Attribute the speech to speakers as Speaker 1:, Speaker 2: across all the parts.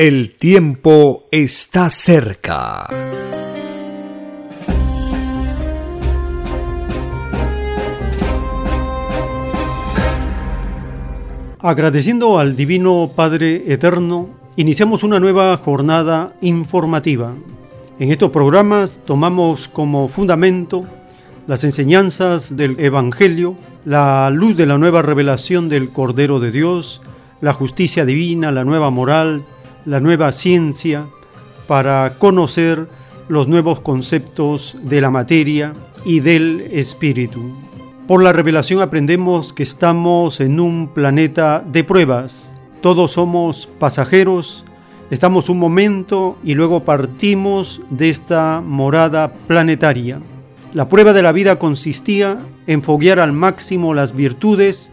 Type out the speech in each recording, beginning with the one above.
Speaker 1: El tiempo está cerca.
Speaker 2: Agradeciendo al Divino Padre Eterno, iniciamos una nueva jornada informativa. En estos programas tomamos como fundamento las enseñanzas del Evangelio la luz de la nueva revelación del Cordero de Dios, la justicia divina, la nueva moral, la nueva ciencia, para conocer los nuevos conceptos de la materia y del espíritu. Por la revelación aprendemos que estamos en un planeta de pruebas. Todos somos pasajeros, estamos un momento y luego partimos de esta morada planetaria. La prueba de la vida consistía en foguear al máximo las virtudes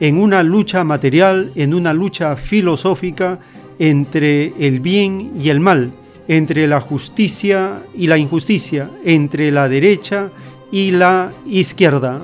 Speaker 2: en una lucha material, en una lucha filosófica entre el bien y el mal, entre la justicia y la injusticia, entre la derecha y la izquierda.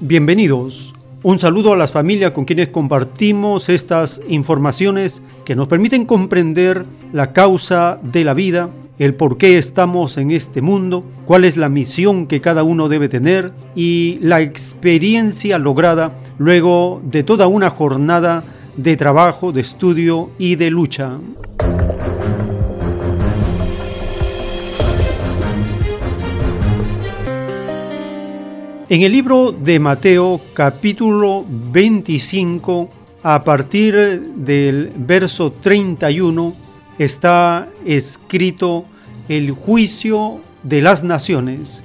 Speaker 2: Bienvenidos. Un saludo a las familias con quienes compartimos estas informaciones que nos permiten comprender la causa de la vida, el por qué estamos en este mundo, cuál es la misión que cada uno debe tener y la experiencia lograda luego de toda una jornada de trabajo, de estudio y de lucha. En el libro de Mateo capítulo 25, a partir del verso 31, está escrito el juicio de las naciones.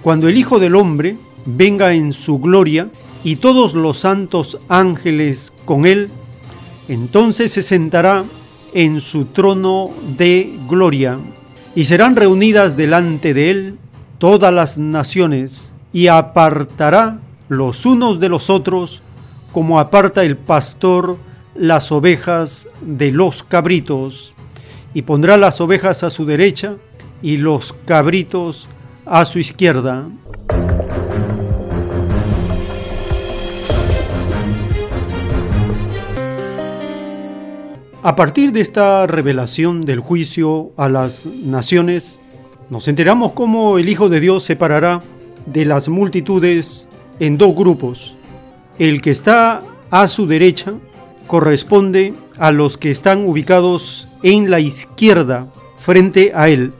Speaker 2: Cuando el Hijo del Hombre venga en su gloria y todos los santos ángeles con él, entonces se sentará en su trono de gloria y serán reunidas delante de él todas las naciones y apartará los unos de los otros como aparta el pastor las ovejas de los cabritos, y pondrá las ovejas a su derecha y los cabritos a su izquierda. A partir de esta revelación del juicio a las naciones, nos enteramos cómo el Hijo de Dios separará de las multitudes en dos grupos. El que está a su derecha corresponde a los que están ubicados en la izquierda frente a él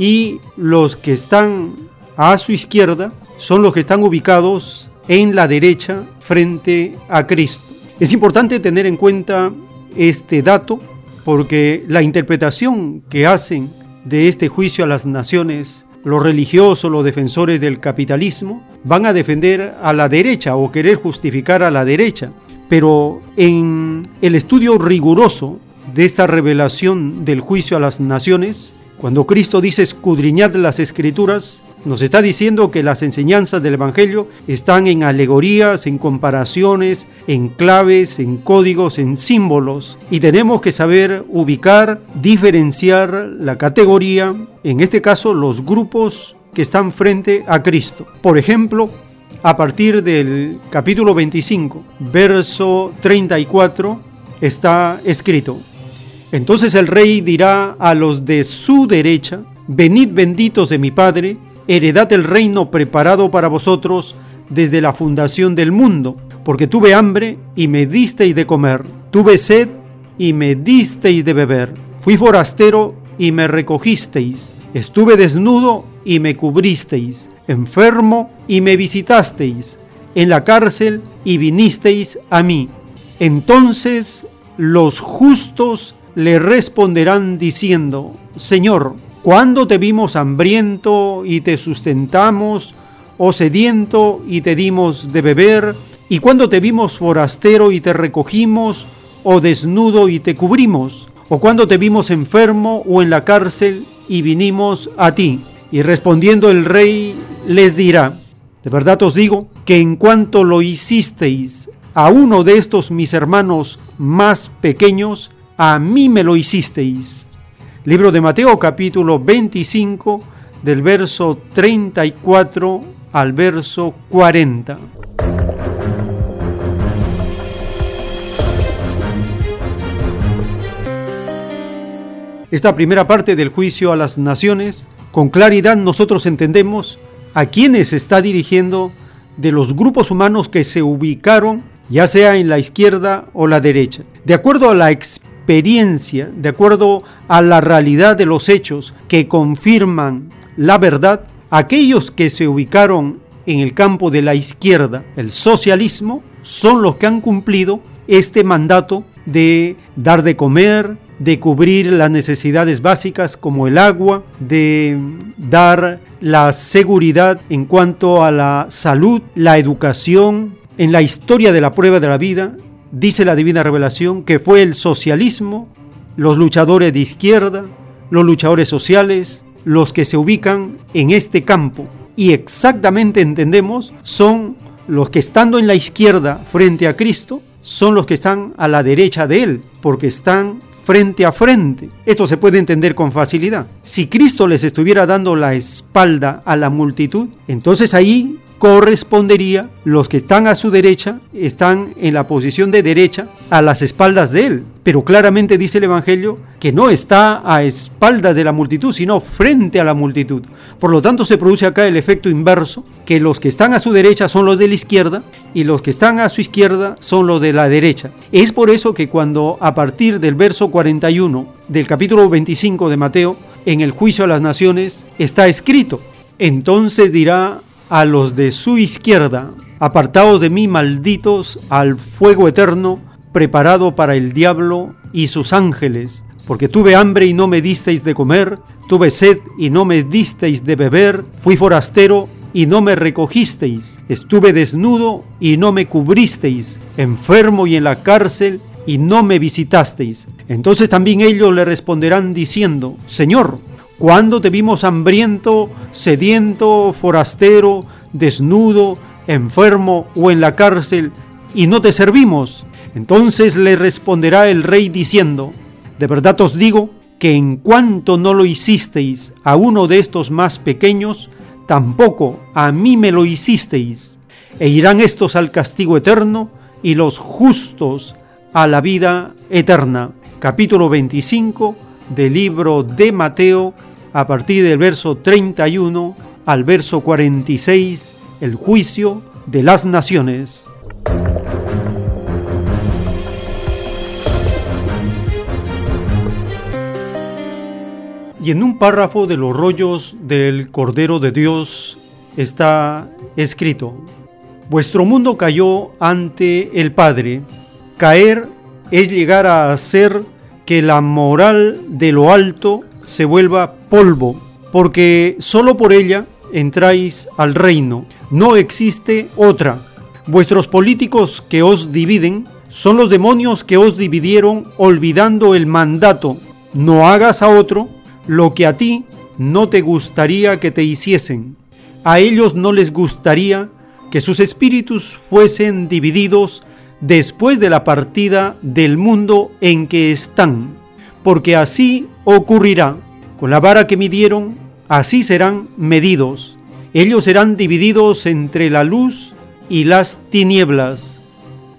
Speaker 2: y los que están a su izquierda son los que están ubicados en la derecha frente a Cristo. Es importante tener en cuenta este dato porque la interpretación que hacen de este juicio a las naciones los religiosos, los defensores del capitalismo, van a defender a la derecha o querer justificar a la derecha. Pero en el estudio riguroso de esta revelación del juicio a las naciones, cuando Cristo dice escudriñad las escrituras, nos está diciendo que las enseñanzas del Evangelio están en alegorías, en comparaciones, en claves, en códigos, en símbolos. Y tenemos que saber ubicar, diferenciar la categoría, en este caso los grupos que están frente a Cristo. Por ejemplo, a partir del capítulo 25, verso 34, está escrito, entonces el rey dirá a los de su derecha, venid benditos de mi Padre, heredad el reino preparado para vosotros desde la fundación del mundo, porque tuve hambre y me disteis de comer, tuve sed y me disteis de beber, fui forastero y me recogisteis, estuve desnudo y me cubristeis, enfermo y me visitasteis, en la cárcel y vinisteis a mí. Entonces los justos le responderán diciendo, Señor, ¿cuándo te vimos hambriento y te sustentamos, o sediento y te dimos de beber? ¿Y cuándo te vimos forastero y te recogimos, o desnudo y te cubrimos? ¿O cuando te vimos enfermo o en la cárcel y vinimos a ti? Y respondiendo el rey les dirá, de verdad os digo que en cuanto lo hicisteis a uno de estos mis hermanos más pequeños, a mí me lo hicisteis. Libro de Mateo capítulo 25 del verso 34 al verso 40. Esta primera parte del juicio a las naciones, con claridad nosotros entendemos a quiénes está dirigiendo de los grupos humanos que se ubicaron ya sea en la izquierda o la derecha. De acuerdo a la experiencia, de acuerdo a la realidad de los hechos que confirman la verdad, aquellos que se ubicaron en el campo de la izquierda, el socialismo, son los que han cumplido este mandato de dar de comer, de cubrir las necesidades básicas como el agua, de dar la seguridad en cuanto a la salud, la educación. En la historia de la prueba de la vida, dice la divina revelación que fue el socialismo, los luchadores de izquierda, los luchadores sociales, los que se ubican en este campo. Y exactamente entendemos son los que estando en la izquierda frente a Cristo, son los que están a la derecha de Él, porque están frente a frente. Esto se puede entender con facilidad. Si Cristo les estuviera dando la espalda a la multitud, entonces ahí correspondería los que están a su derecha, están en la posición de derecha a las espaldas de él. Pero claramente dice el Evangelio que no está a espaldas de la multitud, sino frente a la multitud. Por lo tanto se produce acá el efecto inverso, que los que están a su derecha son los de la izquierda y los que están a su izquierda son los de la derecha. Es por eso que cuando a partir del verso 41 del capítulo 25 de Mateo, en el juicio a las naciones, está escrito, entonces dirá a los de su izquierda, apartados de mí, malditos, al fuego eterno, preparado para el diablo y sus ángeles, porque tuve hambre y no me disteis de comer, tuve sed y no me disteis de beber, fui forastero y no me recogisteis, estuve desnudo y no me cubristeis, enfermo y en la cárcel y no me visitasteis. Entonces también ellos le responderán diciendo, Señor, cuando te vimos hambriento, sediento, forastero, desnudo, enfermo o en la cárcel y no te servimos? Entonces le responderá el rey diciendo, de verdad os digo que en cuanto no lo hicisteis a uno de estos más pequeños, tampoco a mí me lo hicisteis. E irán estos al castigo eterno y los justos a la vida eterna. Capítulo 25 del libro de Mateo a partir del verso 31 al verso 46, el juicio de las naciones. Y en un párrafo de los rollos del Cordero de Dios está escrito, Vuestro mundo cayó ante el Padre. Caer es llegar a hacer que la moral de lo alto se vuelva polvo, porque solo por ella entráis al reino. No existe otra. Vuestros políticos que os dividen son los demonios que os dividieron olvidando el mandato. No hagas a otro lo que a ti no te gustaría que te hiciesen. A ellos no les gustaría que sus espíritus fuesen divididos después de la partida del mundo en que están, porque así ocurrirá. Con la vara que midieron, así serán medidos. Ellos serán divididos entre la luz y las tinieblas.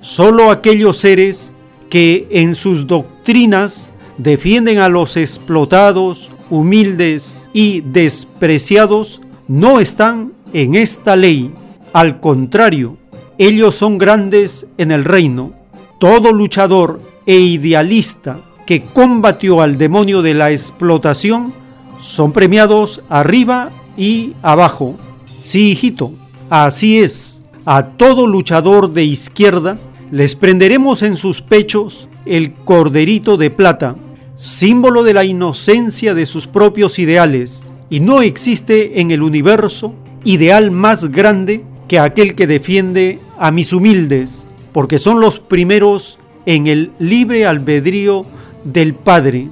Speaker 2: Solo aquellos seres que en sus doctrinas defienden a los explotados, humildes y despreciados no están en esta ley. Al contrario, ellos son grandes en el reino. Todo luchador e idealista que combatió al demonio de la explotación son premiados arriba y abajo. Sí, hijito, así es. A todo luchador de izquierda les prenderemos en sus pechos el corderito de plata, símbolo de la inocencia de sus propios ideales, y no existe en el universo ideal más grande que aquel que defiende a mis humildes, porque son los primeros en el libre albedrío del Padre.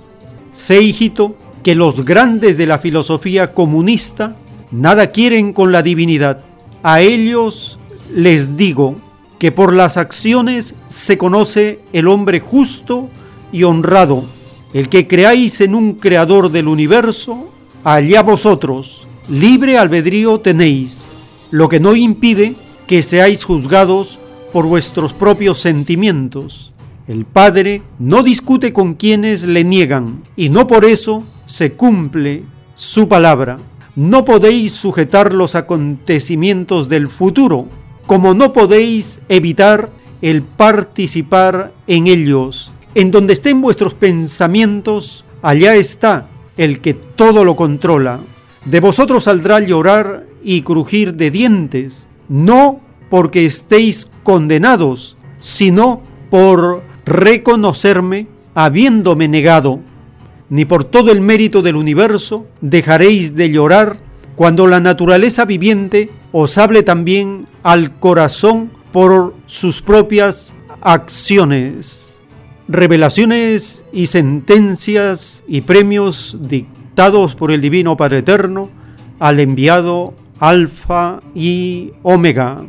Speaker 2: Sé, hijito, que los grandes de la filosofía comunista nada quieren con la divinidad. A ellos les digo que por las acciones se conoce el hombre justo y honrado. El que creáis en un creador del universo, allá vosotros, libre albedrío tenéis, lo que no impide que seáis juzgados por vuestros propios sentimientos. El Padre no discute con quienes le niegan y no por eso se cumple su palabra. No podéis sujetar los acontecimientos del futuro, como no podéis evitar el participar en ellos. En donde estén vuestros pensamientos, allá está el que todo lo controla. De vosotros saldrá llorar y crujir de dientes, no porque estéis condenados, sino por reconocerme habiéndome negado, ni por todo el mérito del universo dejaréis de llorar cuando la naturaleza viviente os hable también al corazón por sus propias acciones. Revelaciones y sentencias y premios dictados por el Divino Padre Eterno al enviado Alfa y Omega.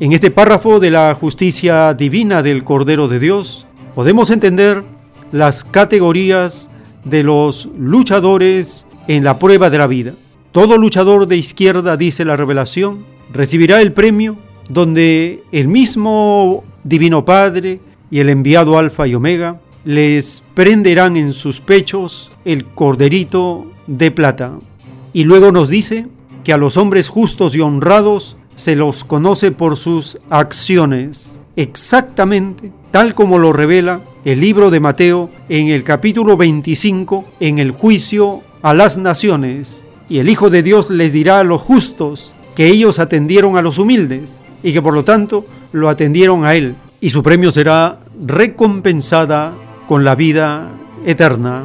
Speaker 2: En este párrafo de la justicia divina del Cordero de Dios podemos entender las categorías de los luchadores en la prueba de la vida. Todo luchador de izquierda, dice la revelación, recibirá el premio donde el mismo Divino Padre y el enviado Alfa y Omega les prenderán en sus pechos el corderito de plata. Y luego nos dice que a los hombres justos y honrados se los conoce por sus acciones, exactamente tal como lo revela el libro de Mateo en el capítulo 25 en el juicio a las naciones. Y el Hijo de Dios les dirá a los justos que ellos atendieron a los humildes y que por lo tanto lo atendieron a Él. Y su premio será recompensada con la vida eterna.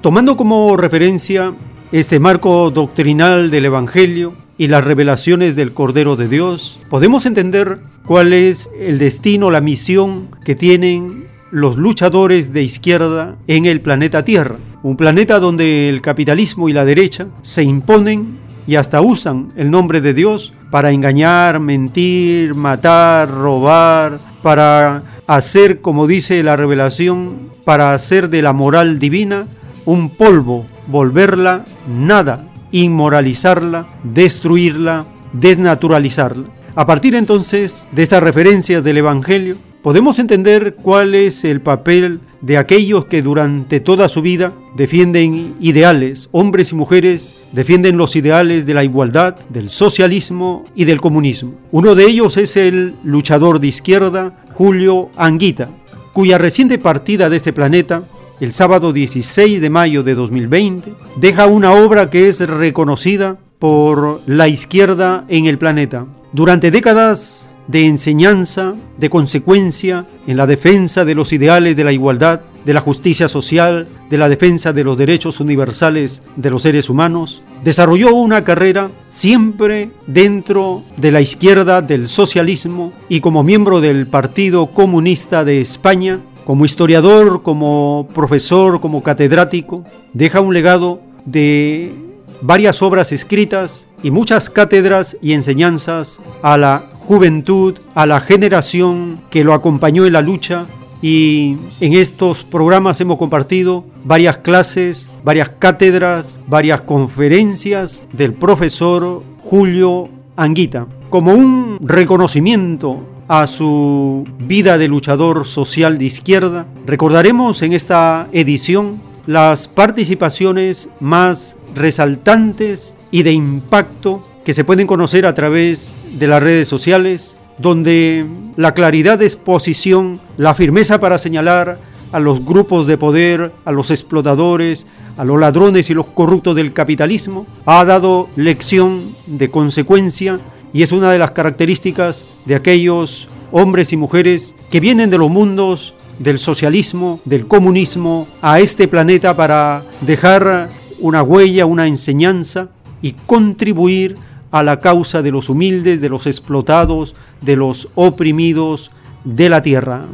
Speaker 2: Tomando como referencia este marco doctrinal del Evangelio y las revelaciones del Cordero de Dios, podemos entender cuál es el destino, la misión que tienen los luchadores de izquierda en el planeta Tierra. Un planeta donde el capitalismo y la derecha se imponen y hasta usan el nombre de Dios para engañar, mentir, matar, robar, para hacer, como dice la revelación, para hacer de la moral divina un polvo, volverla nada, inmoralizarla, destruirla, desnaturalizarla. A partir entonces de estas referencias del Evangelio, podemos entender cuál es el papel de aquellos que durante toda su vida defienden ideales, hombres y mujeres defienden los ideales de la igualdad, del socialismo y del comunismo. Uno de ellos es el luchador de izquierda, Julio Anguita, cuya reciente partida de este planeta el sábado 16 de mayo de 2020, deja una obra que es reconocida por la izquierda en el planeta. Durante décadas de enseñanza, de consecuencia en la defensa de los ideales de la igualdad, de la justicia social, de la defensa de los derechos universales de los seres humanos, desarrolló una carrera siempre dentro de la izquierda del socialismo y como miembro del Partido Comunista de España como historiador, como profesor, como catedrático, deja un legado de varias obras escritas y muchas cátedras y enseñanzas a la juventud, a la generación que lo acompañó en la lucha y en estos programas hemos compartido varias clases, varias cátedras, varias conferencias del profesor Julio Anguita. Como un reconocimiento a su vida de luchador social de izquierda, recordaremos en esta edición las participaciones más resaltantes y de impacto que se pueden conocer a través de las redes sociales, donde la claridad de exposición, la firmeza para señalar a los grupos de poder, a los explotadores, a los ladrones y los corruptos del capitalismo, ha dado lección de consecuencia y es una de las características de aquellos hombres y mujeres que vienen de los mundos del socialismo, del comunismo, a este planeta para dejar una huella, una enseñanza y contribuir a la causa de los humildes, de los explotados, de los oprimidos de la tierra.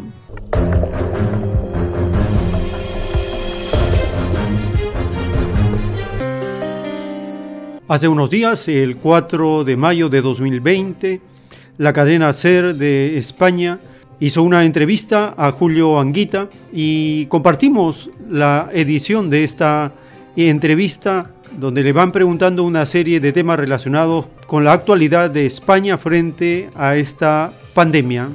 Speaker 2: Hace unos días, el 4 de mayo de 2020, la cadena SER de España hizo una entrevista a Julio Anguita y compartimos la edición de esta entrevista donde le van preguntando una serie de temas relacionados con la actualidad de España frente a esta pandemia.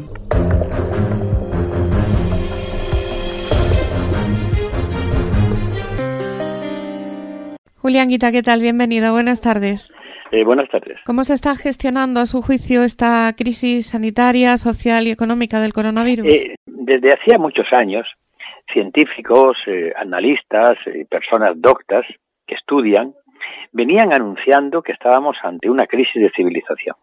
Speaker 3: Julián Guita, ¿qué tal? Bienvenido, buenas tardes.
Speaker 4: Eh, buenas tardes.
Speaker 3: ¿Cómo se está gestionando a su juicio esta crisis sanitaria, social y económica del coronavirus?
Speaker 4: Eh, desde hacía muchos años, científicos, eh, analistas, personas doctas que estudian, venían anunciando que estábamos ante una crisis de civilización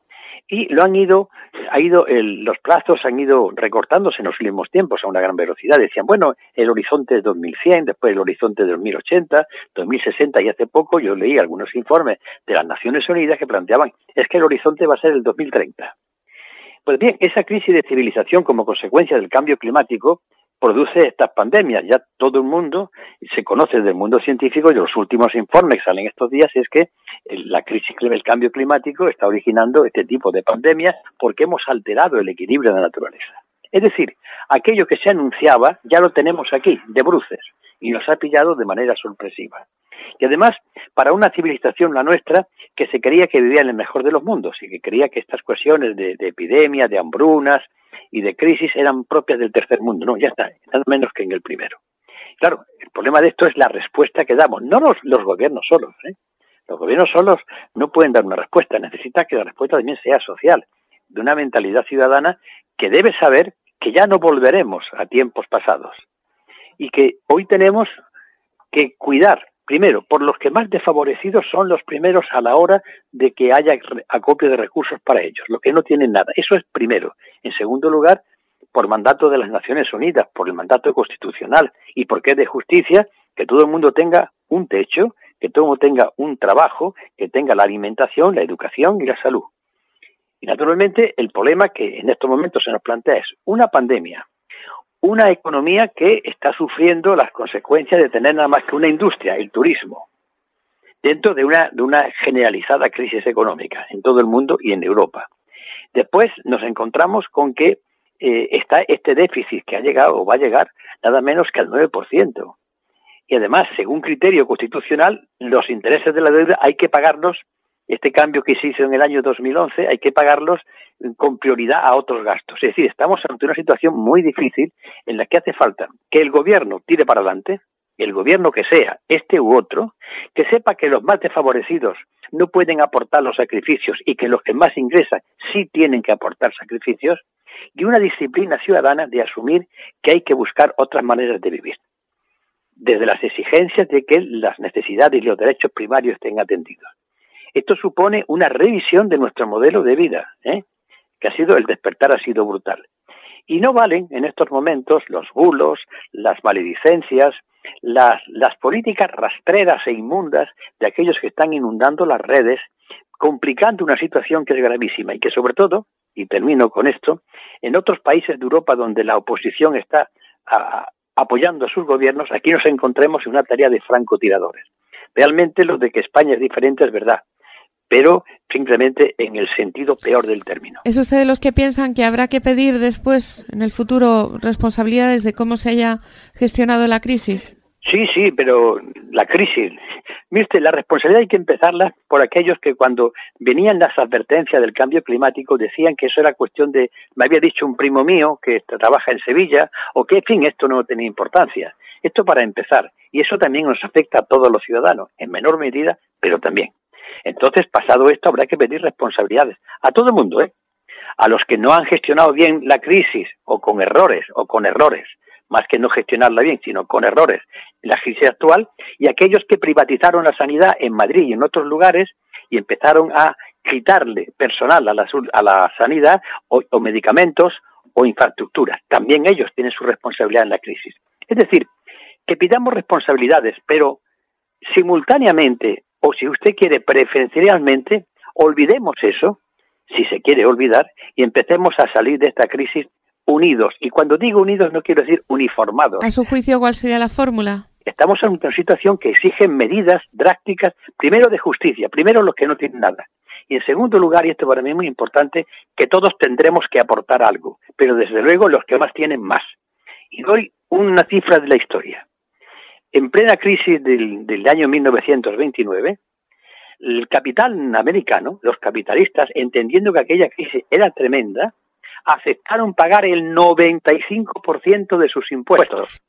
Speaker 4: y lo han ido, ha ido el, los plazos han ido recortándose en los últimos tiempos a una gran velocidad. Decían, bueno, el horizonte es 2100, después el horizonte es 2080, 2060 y hace poco yo leí algunos informes de las Naciones Unidas que planteaban, es que el horizonte va a ser el 2030. Pues bien, esa crisis de civilización como consecuencia del cambio climático produce estas pandemias. Ya todo el mundo se conoce del mundo científico y los últimos informes que salen estos días es que la crisis del cambio climático está originando este tipo de pandemias porque hemos alterado el equilibrio de la naturaleza. Es decir, aquello que se anunciaba ya lo tenemos aquí, de bruces, y nos ha pillado de manera sorpresiva. Y además, para una civilización, la nuestra, que se creía que vivía en el mejor de los mundos y que creía que estas cuestiones de, de epidemia, de hambrunas y de crisis eran propias del tercer mundo. No, ya está, nada menos que en el primero. Claro, el problema de esto es la respuesta que damos, no los, los gobiernos solos. ¿eh? Los gobiernos solos no pueden dar una respuesta, necesita que la respuesta también sea social, de una mentalidad ciudadana que debe saber que ya no volveremos a tiempos pasados y que hoy tenemos que cuidar, primero, por los que más desfavorecidos son los primeros a la hora de que haya acopio de recursos para ellos, los que no tienen nada. Eso es primero. En segundo lugar, por mandato de las Naciones Unidas, por el mandato constitucional y porque es de justicia que todo el mundo tenga un techo que todo tenga un trabajo, que tenga la alimentación, la educación y la salud. Y naturalmente el problema que en estos momentos se nos plantea es una pandemia, una economía que está sufriendo las consecuencias de tener nada más que una industria, el turismo, dentro de una, de una generalizada crisis económica en todo el mundo y en Europa. Después nos encontramos con que eh, está este déficit que ha llegado o va a llegar nada menos que al 9% y además, según criterio constitucional, los intereses de la deuda hay que pagarlos, este cambio que se hizo en el año 2011, hay que pagarlos con prioridad a otros gastos. Es decir, estamos ante una situación muy difícil en la que hace falta que el gobierno tire para adelante, el gobierno que sea, este u otro, que sepa que los más desfavorecidos no pueden aportar los sacrificios y que los que más ingresan sí tienen que aportar sacrificios, y una disciplina ciudadana de asumir que hay que buscar otras maneras de vivir desde las exigencias de que las necesidades y los derechos primarios estén atendidos. Esto supone una revisión de nuestro modelo de vida, ¿eh? que ha sido el despertar ha sido brutal. Y no valen en estos momentos los bulos, las maledicencias, las, políticas rastreras e inmundas de aquellos que están inundando las redes, complicando una situación que es gravísima y que sobre todo, y termino con esto, en otros países de Europa donde la oposición está apoyando a sus gobiernos, aquí nos encontremos en una tarea de francotiradores. Realmente lo de que España es diferente es verdad, pero simplemente en el sentido peor del término.
Speaker 3: ¿Es usted de los que piensan que habrá que pedir después, en el futuro, responsabilidades de cómo se haya gestionado la crisis?
Speaker 4: Sí, sí, pero la crisis, Mire, la responsabilidad hay que empezarla por aquellos que cuando venían las advertencias del cambio climático decían que eso era cuestión de, me había dicho un primo mío que trabaja en Sevilla, o que, en fin, esto no tenía importancia. Esto para empezar. Y eso también nos afecta a todos los ciudadanos, en menor medida, pero también. Entonces, pasado esto, habrá que pedir responsabilidades a todo el mundo, ¿eh? A los que no han gestionado bien la crisis, o con errores, o con errores, más que no gestionarla bien, sino con errores, la crisis actual, y aquellos que privatizaron la sanidad en Madrid y en otros lugares y empezaron a quitarle personal a la, a la sanidad o, o medicamentos o infraestructuras. También ellos tienen su responsabilidad en la crisis. Es decir, que pidamos responsabilidades, pero simultáneamente, o si usted quiere preferencialmente, olvidemos eso, si se quiere olvidar, y empecemos a salir de esta crisis unidos. Y cuando digo unidos no quiero decir uniformados.
Speaker 3: ¿A su juicio cuál sería la fórmula?
Speaker 4: Estamos en una situación que exige medidas drásticas, primero de justicia, primero los que no tienen nada. Y en segundo lugar, y esto para mí es muy importante, que todos tendremos que aportar algo, pero desde luego los que más tienen más. Y doy una cifra de la historia. En plena crisis del, del año 1929, el capital americano, los capitalistas, entendiendo que aquella crisis era tremenda, aceptaron pagar el 95% de sus impuestos.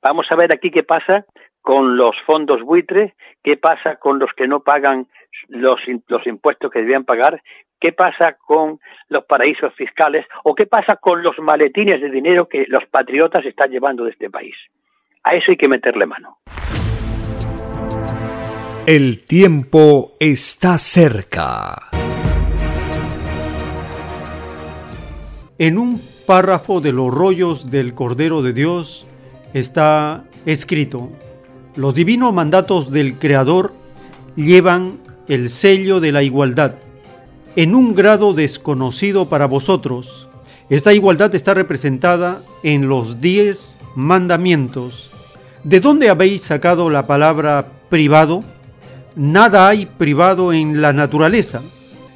Speaker 4: Vamos a ver aquí qué pasa con los fondos buitres, qué pasa con los que no pagan los, los impuestos que debían pagar, qué pasa con los paraísos fiscales o qué pasa con los maletines de dinero que los patriotas están llevando de este país. A eso hay que meterle mano.
Speaker 1: El tiempo está cerca.
Speaker 2: En un párrafo de los rollos del Cordero de Dios está escrito, los divinos mandatos del Creador llevan el sello de la igualdad en un grado desconocido para vosotros. Esta igualdad está representada en los diez mandamientos. ¿De dónde habéis sacado la palabra privado? Nada hay privado en la naturaleza,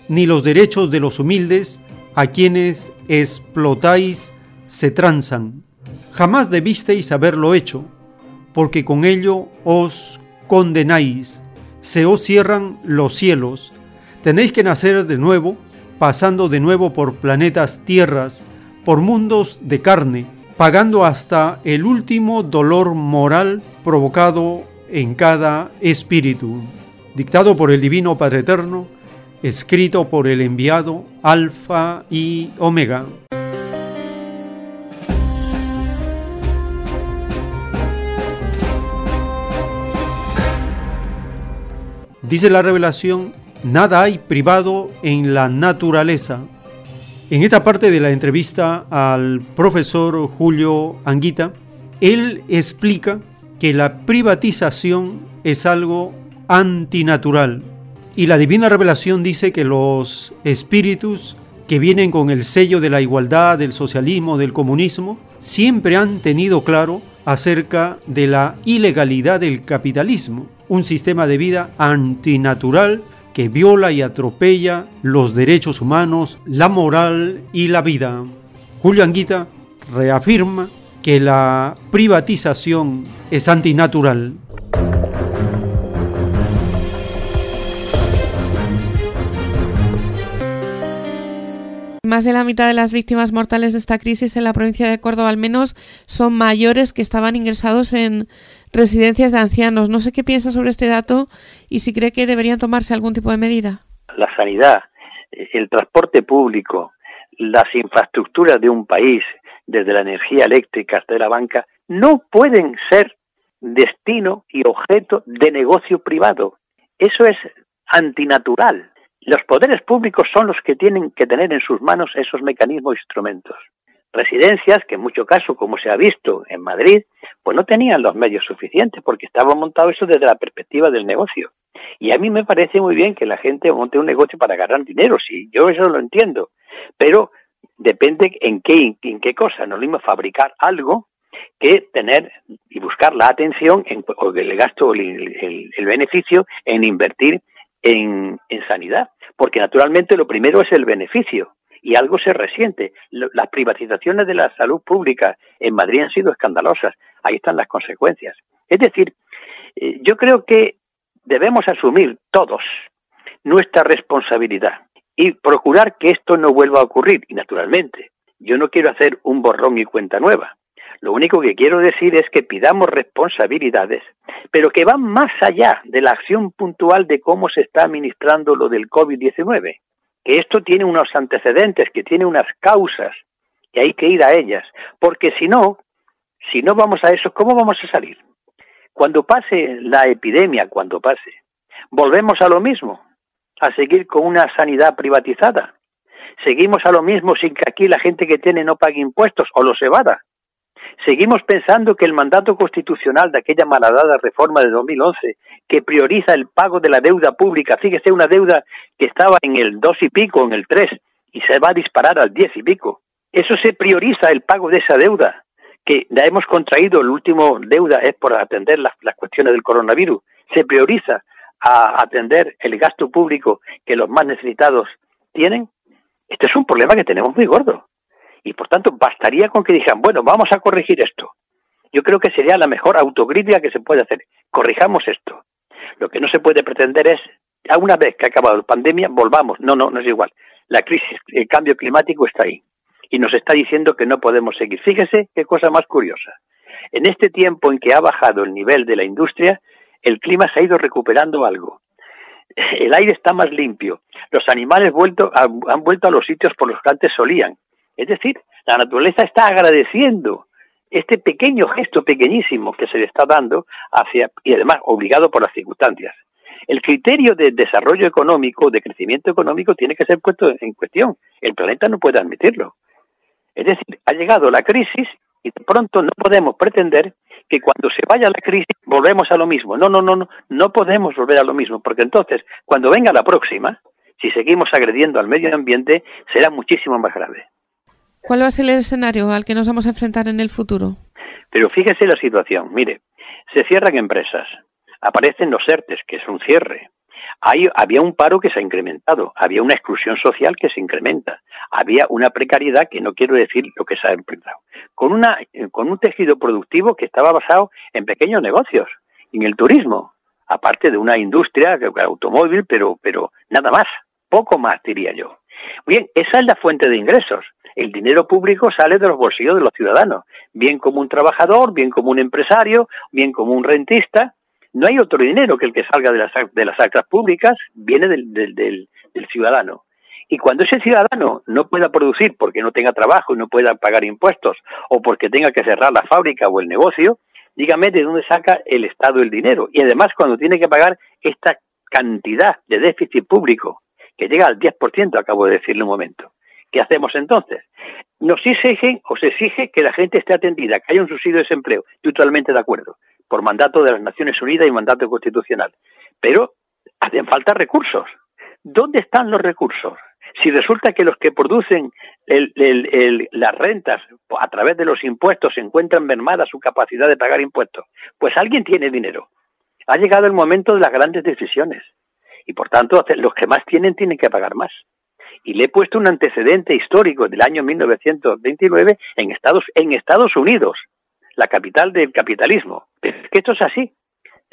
Speaker 2: ni los derechos de los humildes a quienes explotáis se tranzan. Jamás debisteis haberlo hecho, porque con ello os condenáis, se os cierran los cielos. Tenéis que nacer de nuevo, pasando de nuevo por planetas tierras, por mundos de carne, pagando hasta el último dolor moral provocado en cada espíritu. Dictado por el Divino Padre Eterno, escrito por el enviado Alfa y Omega. Dice la revelación, nada hay privado en la naturaleza. En esta parte de la entrevista al profesor Julio Anguita, él explica que la privatización es algo antinatural y la divina revelación dice que los espíritus que vienen con el sello de la igualdad, del socialismo, del comunismo, siempre han tenido claro acerca de la ilegalidad del capitalismo, un sistema de vida antinatural que viola y atropella los derechos humanos, la moral y la vida. Julio Anguita reafirma que la privatización es antinatural.
Speaker 3: Más de la mitad de las víctimas mortales de esta crisis en la provincia de Córdoba al menos son mayores que estaban ingresados en residencias de ancianos. No sé qué piensa sobre este dato y si cree que deberían tomarse algún tipo de medida.
Speaker 4: La sanidad, el transporte público, las infraestructuras de un país, desde la energía eléctrica hasta la banca, no pueden ser destino y objeto de negocio privado. Eso es antinatural. Los poderes públicos son los que tienen que tener en sus manos esos mecanismos e instrumentos. Residencias que en mucho caso, como se ha visto en Madrid, pues no tenían los medios suficientes porque estaba montado eso desde la perspectiva del negocio. Y a mí me parece muy bien que la gente monte un negocio para ganar dinero, sí, yo eso lo entiendo, pero depende en qué, en qué cosa. No lo mismo fabricar algo que tener y buscar la atención en, o el gasto o el, el beneficio en invertir en, en sanidad, porque naturalmente lo primero es el beneficio y algo se resiente. Las privatizaciones de la salud pública en Madrid han sido escandalosas. Ahí están las consecuencias. Es decir, eh, yo creo que debemos asumir todos nuestra responsabilidad y procurar que esto no vuelva a ocurrir. Y naturalmente, yo no quiero hacer un borrón y cuenta nueva. Lo único que quiero decir es que pidamos responsabilidades, pero que van más allá de la acción puntual de cómo se está administrando lo del COVID-19, que esto tiene unos antecedentes, que tiene unas causas, y hay que ir a ellas, porque si no, si no vamos a eso, ¿cómo vamos a salir? Cuando pase la epidemia, cuando pase, volvemos a lo mismo, a seguir con una sanidad privatizada. Seguimos a lo mismo sin que aquí la gente que tiene no pague impuestos o los evada. Seguimos pensando que el mandato constitucional de aquella malhadada reforma de 2011, que prioriza el pago de la deuda pública, fíjese una deuda que estaba en el dos y pico, en el tres, y se va a disparar al diez y pico. Eso se prioriza el pago de esa deuda que la hemos contraído, el último deuda es por atender las, cuestiones del coronavirus, se prioriza a atender el gasto público que los más necesitados tienen, este es un problema que tenemos muy gordo. Y por tanto, bastaría con que dijeran, bueno, vamos a corregir esto. Yo creo que sería la mejor autocrítica que se puede hacer. Corrijamos esto. Lo que no se puede pretender es, a una vez que ha acabado la pandemia, volvamos. No, no, no es igual. La crisis, el cambio climático está ahí y nos está diciendo que no podemos seguir. Fíjese qué cosa más curiosa. En este tiempo en que ha bajado el nivel de la industria, el clima se ha ido recuperando algo. El aire está más limpio. Los animales vuelto, han vuelto a los sitios por los que antes solían. Es decir, la naturaleza está agradeciendo este pequeño gesto pequeñísimo que se le está dando hacia, y además obligado por las circunstancias. El criterio de desarrollo económico, de crecimiento económico, tiene que ser puesto en cuestión. El planeta no puede admitirlo. Es decir, ha llegado la crisis y de pronto no podemos pretender que cuando se vaya la crisis volvemos a lo mismo. No, no, no, no, no podemos volver a lo mismo, porque entonces, cuando venga la próxima, si seguimos agrediendo al medio ambiente, será muchísimo más grave.
Speaker 3: ¿Cuál va a ser el escenario al que nos vamos a enfrentar en el futuro?
Speaker 4: Pero fíjese la situación. Mire, se cierran empresas, aparecen los ERTES, que es un cierre, había un paro que se ha incrementado, había una exclusión social que se incrementa, había una precariedad que no quiero decir lo que se ha incrementado, con, una, con un tejido productivo que estaba basado en pequeños negocios, en el turismo, aparte de una industria automóvil, pero, pero nada más, poco más diría yo. Bien, esa es la fuente de ingresos. El dinero público sale de los bolsillos de los ciudadanos, bien como un trabajador, bien como un empresario, bien como un rentista, no hay otro dinero que el que salga de las, de las arcas públicas, viene del, del, del, ciudadano. Y cuando ese ciudadano no pueda producir porque no tenga trabajo y no pueda pagar impuestos o porque tenga que cerrar la fábrica o el negocio, dígame de dónde saca el Estado el dinero. Y además cuando tiene que pagar esta cantidad de déficit público, que llega al 10%, acabo de decirle un momento. ¿Qué hacemos entonces? Nos exigen o se exige que la gente esté atendida, que haya un subsidio de desempleo. Estoy totalmente de acuerdo por mandato de las Naciones Unidas y mandato constitucional. Pero hacen falta recursos. ¿Dónde están los recursos? Si resulta que los que producen las rentas a través de los impuestos encuentran mermada su capacidad de pagar impuestos, pues alguien tiene dinero. Ha llegado el momento de las grandes decisiones y por tanto los que más tienen tienen que pagar más. Y le he puesto un antecedente histórico del año 1929 en Estados, en Estados Unidos, la capital del capitalismo. Pero es que esto es así.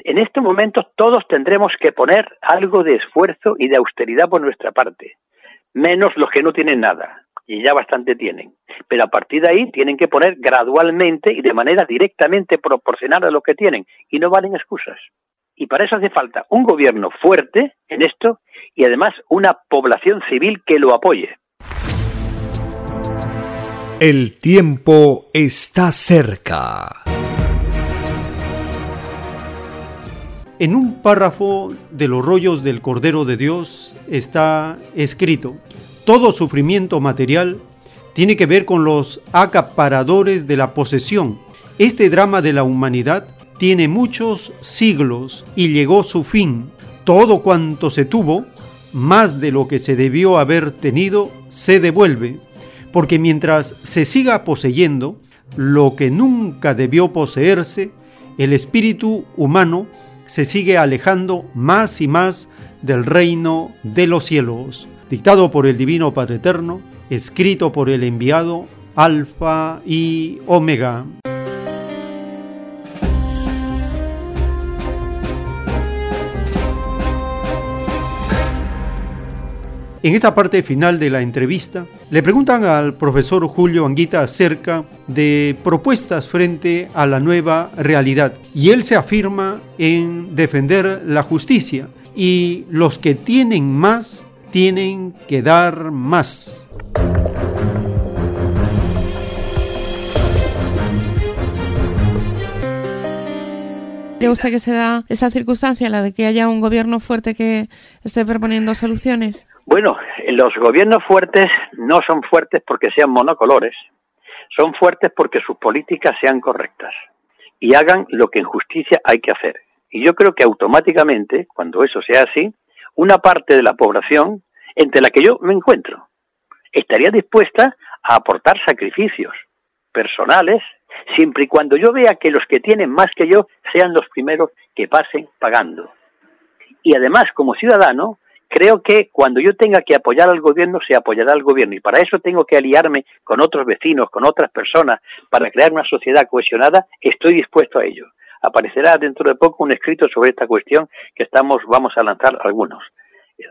Speaker 4: En este momento todos tendremos que poner algo de esfuerzo y de austeridad por nuestra parte, menos los que no tienen nada, y ya bastante tienen. Pero a partir de ahí tienen que poner gradualmente y de manera directamente proporcional a lo que tienen, y no valen excusas. Y para eso hace falta un gobierno fuerte en esto y además una población civil que lo apoye.
Speaker 1: El tiempo está cerca.
Speaker 2: En un párrafo de los rollos del Cordero de Dios está escrito, todo sufrimiento material tiene que ver con los acaparadores de la posesión. Este drama de la humanidad tiene muchos siglos y llegó su fin. Todo cuanto se tuvo, más de lo que se debió haber tenido, se devuelve porque mientras se siga poseyendo lo que nunca debió poseerse, el espíritu humano se sigue alejando más y más del reino de los cielos, dictado por el Divino Padre Eterno, escrito por el enviado Alfa y Omega. En esta parte final de la entrevista, le preguntan al profesor Julio Anguita acerca de propuestas frente a la nueva realidad y él se afirma en defender la justicia y los que tienen más tienen que dar más.
Speaker 3: ¿Cree usted que se da esa circunstancia, la de que haya un gobierno fuerte que esté proponiendo soluciones?
Speaker 4: Bueno, los gobiernos fuertes no son fuertes porque sean monocolores, son fuertes porque sus políticas sean correctas y hagan lo que en justicia hay que hacer. Y yo creo que automáticamente, cuando eso sea así, una parte de la población entre la que yo me encuentro estaría dispuesta a aportar sacrificios personales siempre y cuando yo vea que los que tienen más que yo sean los primeros que pasen pagando. Y además, como ciudadano, creo que cuando yo tenga que apoyar al gobierno, se apoyará al gobierno. Y para eso tengo que aliarme con otros vecinos, con otras personas, para crear una sociedad cohesionada. Estoy dispuesto a ello. Aparecerá dentro de poco un escrito sobre esta cuestión que estamos, vamos a lanzar algunos.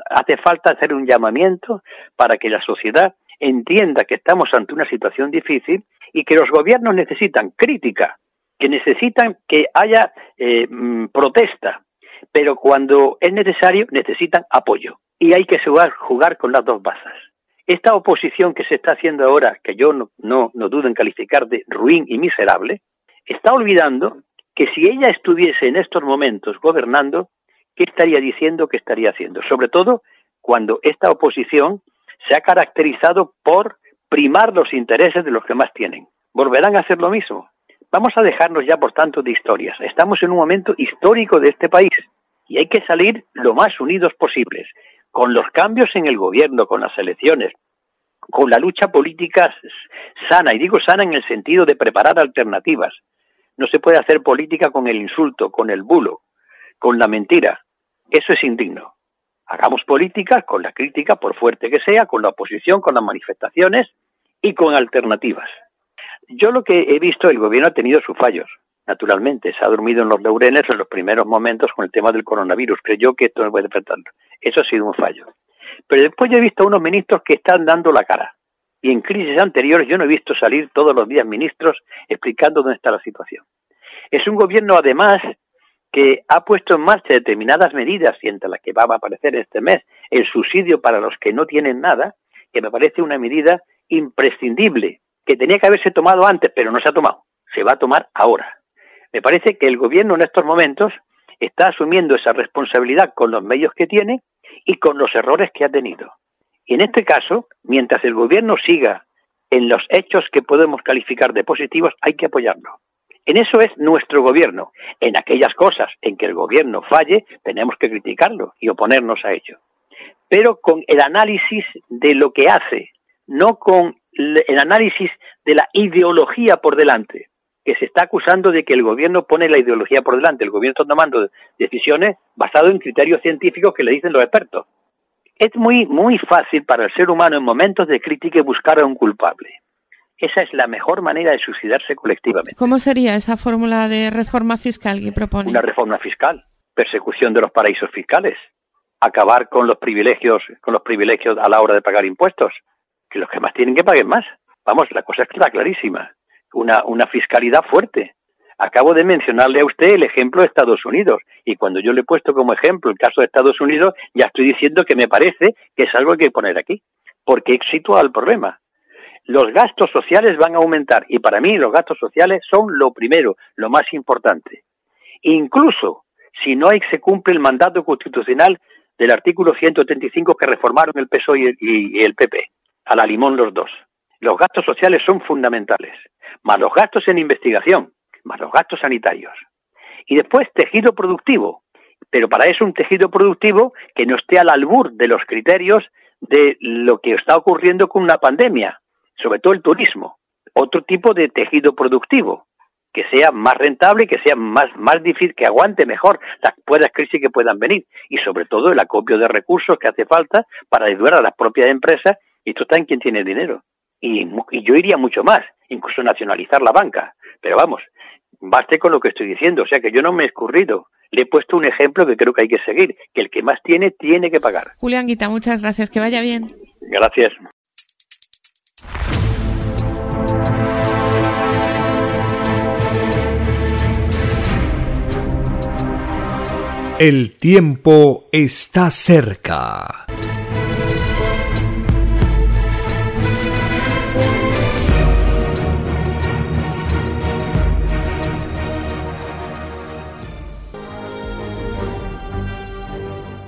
Speaker 4: Hace falta hacer un llamamiento para que la sociedad entienda que estamos ante una situación difícil y que los gobiernos necesitan crítica, que necesitan que haya eh, mm, protesta, pero cuando es necesario necesitan apoyo y hay que jugar, con las dos bazas. Esta oposición que se está haciendo ahora, que yo no, no, no dudo en calificar de ruin y miserable, está olvidando que si ella estuviese en estos momentos gobernando, ¿qué estaría diciendo que estaría haciendo? Sobre todo cuando esta oposición se ha caracterizado por primar los intereses de los que más tienen. ¿Volverán a hacer lo mismo? Vamos a dejarnos ya, por tanto, de historias. Estamos en un momento histórico de este país y hay que salir lo más unidos posibles, con los cambios en el gobierno, con las elecciones, con la lucha política sana, y digo sana en el sentido de preparar alternativas. No se puede hacer política con el insulto, con el bulo, con la mentira. Eso es indigno. Hagamos política con la crítica, por fuerte que sea, con la oposición, con las manifestaciones y con alternativas. Yo lo que he visto, el gobierno ha tenido sus fallos naturalmente, se ha dormido en los laureles en los primeros momentos con el tema del coronavirus, creyó que esto no puede enfrentarlo. Eso ha sido un fallo. Pero después yo he visto a unos ministros que están dando la cara. Y en crisis anteriores yo no he visto salir todos los días ministros explicando dónde está la situación. Es un gobierno, además, que ha puesto en marcha determinadas medidas, y entre las que va a aparecer este mes el subsidio para los que no tienen nada, que me parece una medida imprescindible, que tenía que haberse tomado antes, pero no se ha tomado. Se va a tomar ahora. Me parece que el gobierno en estos momentos está asumiendo esa responsabilidad con los medios que tiene y con los errores que ha tenido. Y en este caso, mientras el gobierno siga en los hechos que podemos calificar de positivos, hay que apoyarlo. En eso es nuestro gobierno. En aquellas cosas en que el gobierno falle, tenemos que criticarlo y oponernos a ello. Pero con el análisis de lo que hace, no con el análisis de la ideología por delante que se está acusando de que el gobierno pone la ideología por delante. El gobierno está tomando decisiones basadas en criterios científicos que le dicen los expertos. Es muy, muy fácil para el ser humano en momentos de crítica buscar a un culpable. Esa es la mejor manera de suicidarse colectivamente.
Speaker 3: ¿Cómo sería esa fórmula de reforma fiscal que propone?
Speaker 4: Una reforma fiscal, persecución de los paraísos fiscales, acabar con los privilegios, con los privilegios a la hora de pagar impuestos, que los que más tienen que paguen más. Vamos, la cosa está clarísima una, una fiscalidad fuerte. Acabo de mencionarle a usted el ejemplo de Estados Unidos y cuando yo le he puesto como ejemplo el caso de Estados Unidos, ya estoy diciendo que me parece que es algo que hay que poner aquí, porque éxito al problema. Los gastos sociales van a aumentar y para mí los gastos sociales son lo primero, lo más importante. Incluso si no hay, se cumple el mandato constitucional del artículo 135 que reformaron el PSOE y el PP, a la limón los dos. Los gastos sociales son fundamentales más los gastos en investigación, más los gastos sanitarios. Y después tejido productivo, pero para eso un tejido productivo que no esté al albur de los criterios de lo que está ocurriendo con una pandemia, sobre todo el turismo, otro tipo de tejido productivo, que sea más rentable, que sea más, más difícil, que aguante mejor las puedas crisis que puedan venir y sobre todo el acopio de recursos que hace falta para ayudar a las propias empresas esto está en quien tiene dinero. Y, y yo iría mucho más, incluso nacionalizar la banca. Pero vamos, baste con lo que estoy diciendo, o sea que yo no me he escurrido. Le he puesto un ejemplo que creo que hay que seguir, que el que más tiene, tiene que pagar.
Speaker 3: Julián Guita, muchas gracias, que vaya bien.
Speaker 4: Gracias.
Speaker 1: El tiempo está cerca.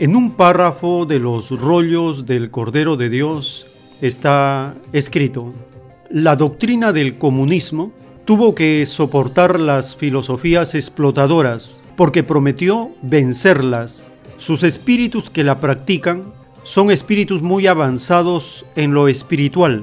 Speaker 2: En un párrafo de los rollos del Cordero de Dios está escrito, la doctrina del comunismo tuvo que soportar las filosofías explotadoras porque prometió vencerlas. Sus espíritus que la practican son espíritus muy avanzados en lo espiritual.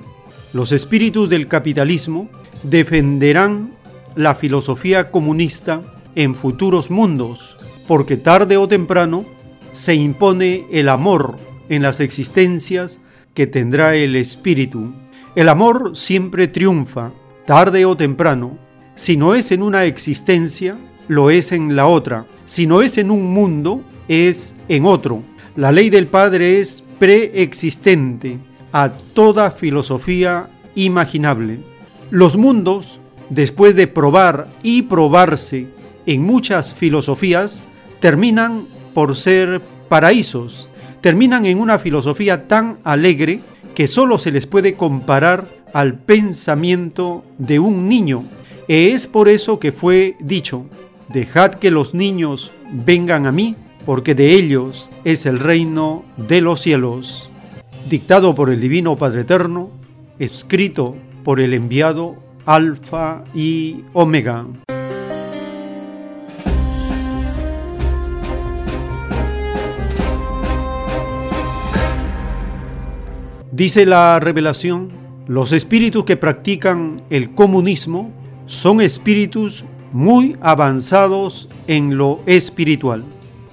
Speaker 2: Los espíritus del capitalismo defenderán la filosofía comunista en futuros mundos, porque tarde o temprano se impone el amor en las existencias que tendrá el espíritu. El amor siempre triunfa, tarde o temprano. Si no es en una existencia, lo es en la otra. Si no es en un mundo, es en otro. La ley del Padre es preexistente a toda filosofía imaginable. Los mundos, después de probar y probarse en muchas filosofías, terminan por ser paraísos, terminan en una filosofía tan alegre que solo se les puede comparar al pensamiento de un niño. E es por eso que fue dicho, dejad que los niños vengan a mí, porque de ellos es el reino de los cielos. Dictado por el Divino Padre Eterno, escrito por el enviado Alfa y Omega. Dice la revelación, los espíritus que practican el comunismo son espíritus muy avanzados en lo espiritual.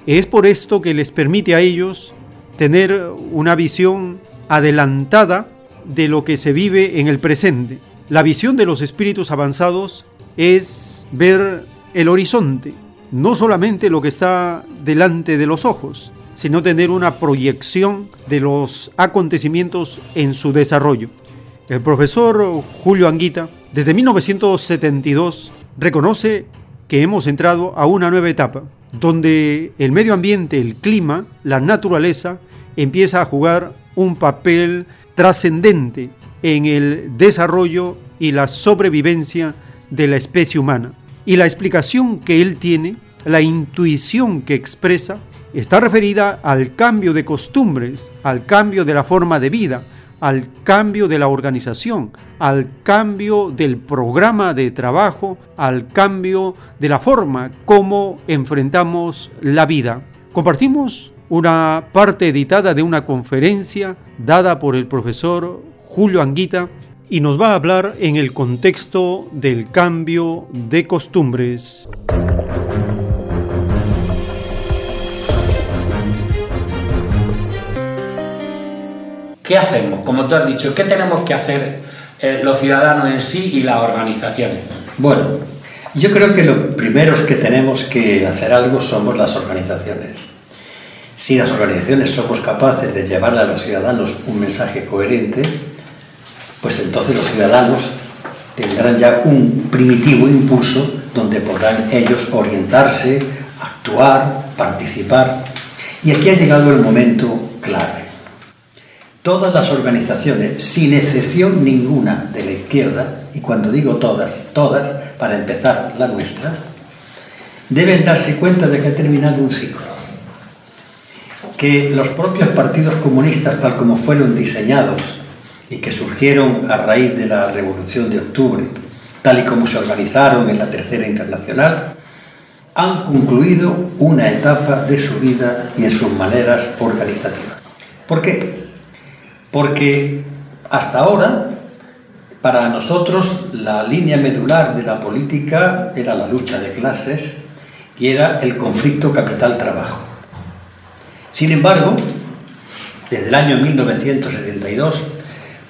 Speaker 2: Es por esto que les permite a ellos tener una visión adelantada de lo que se vive en el presente. La visión de los espíritus avanzados es ver el horizonte, no solamente lo que está delante de los ojos, sino tener una proyección de los acontecimientos en su desarrollo. El profesor Julio Anguita, desde 1972, reconoce que hemos entrado a una nueva etapa, donde el medio ambiente, el clima, la naturaleza, empieza a jugar un papel trascendente en el desarrollo y la sobrevivencia de la especie humana. Y la explicación que él tiene, la intuición que expresa, está referida al cambio de costumbres, al cambio de la forma de vida, al cambio de la organización, al cambio del programa de trabajo, al cambio de la forma como enfrentamos la vida. Compartimos una parte editada de una conferencia dada por el profesor Julio Anguita y nos va a hablar en el contexto del cambio de costumbres.
Speaker 5: ¿Qué hacemos? Como tú has dicho, ¿qué tenemos que hacer eh, los ciudadanos en sí y las organizaciones?
Speaker 6: Bueno, yo creo que los primeros que tenemos que hacer algo somos las organizaciones. Si las organizaciones somos capaces de llevarle a los ciudadanos un mensaje coherente, pues entonces los ciudadanos tendrán ya un primitivo impulso donde podrán ellos orientarse, actuar, participar. Y aquí ha llegado el momento clave. Todas las organizaciones, sin excepción ninguna de la izquierda, y cuando digo todas, todas, para empezar la nuestra, deben darse cuenta de que ha terminado un ciclo. Que los propios partidos comunistas, tal como fueron diseñados y que surgieron a raíz de la Revolución de Octubre, tal y como se organizaron en la Tercera Internacional, han concluido una etapa de su vida y en sus maneras organizativas. ¿Por qué? Porque hasta ahora, para nosotros, la línea medular de la política era la lucha de clases y era el conflicto capital-trabajo. Sin embargo, desde el año 1972,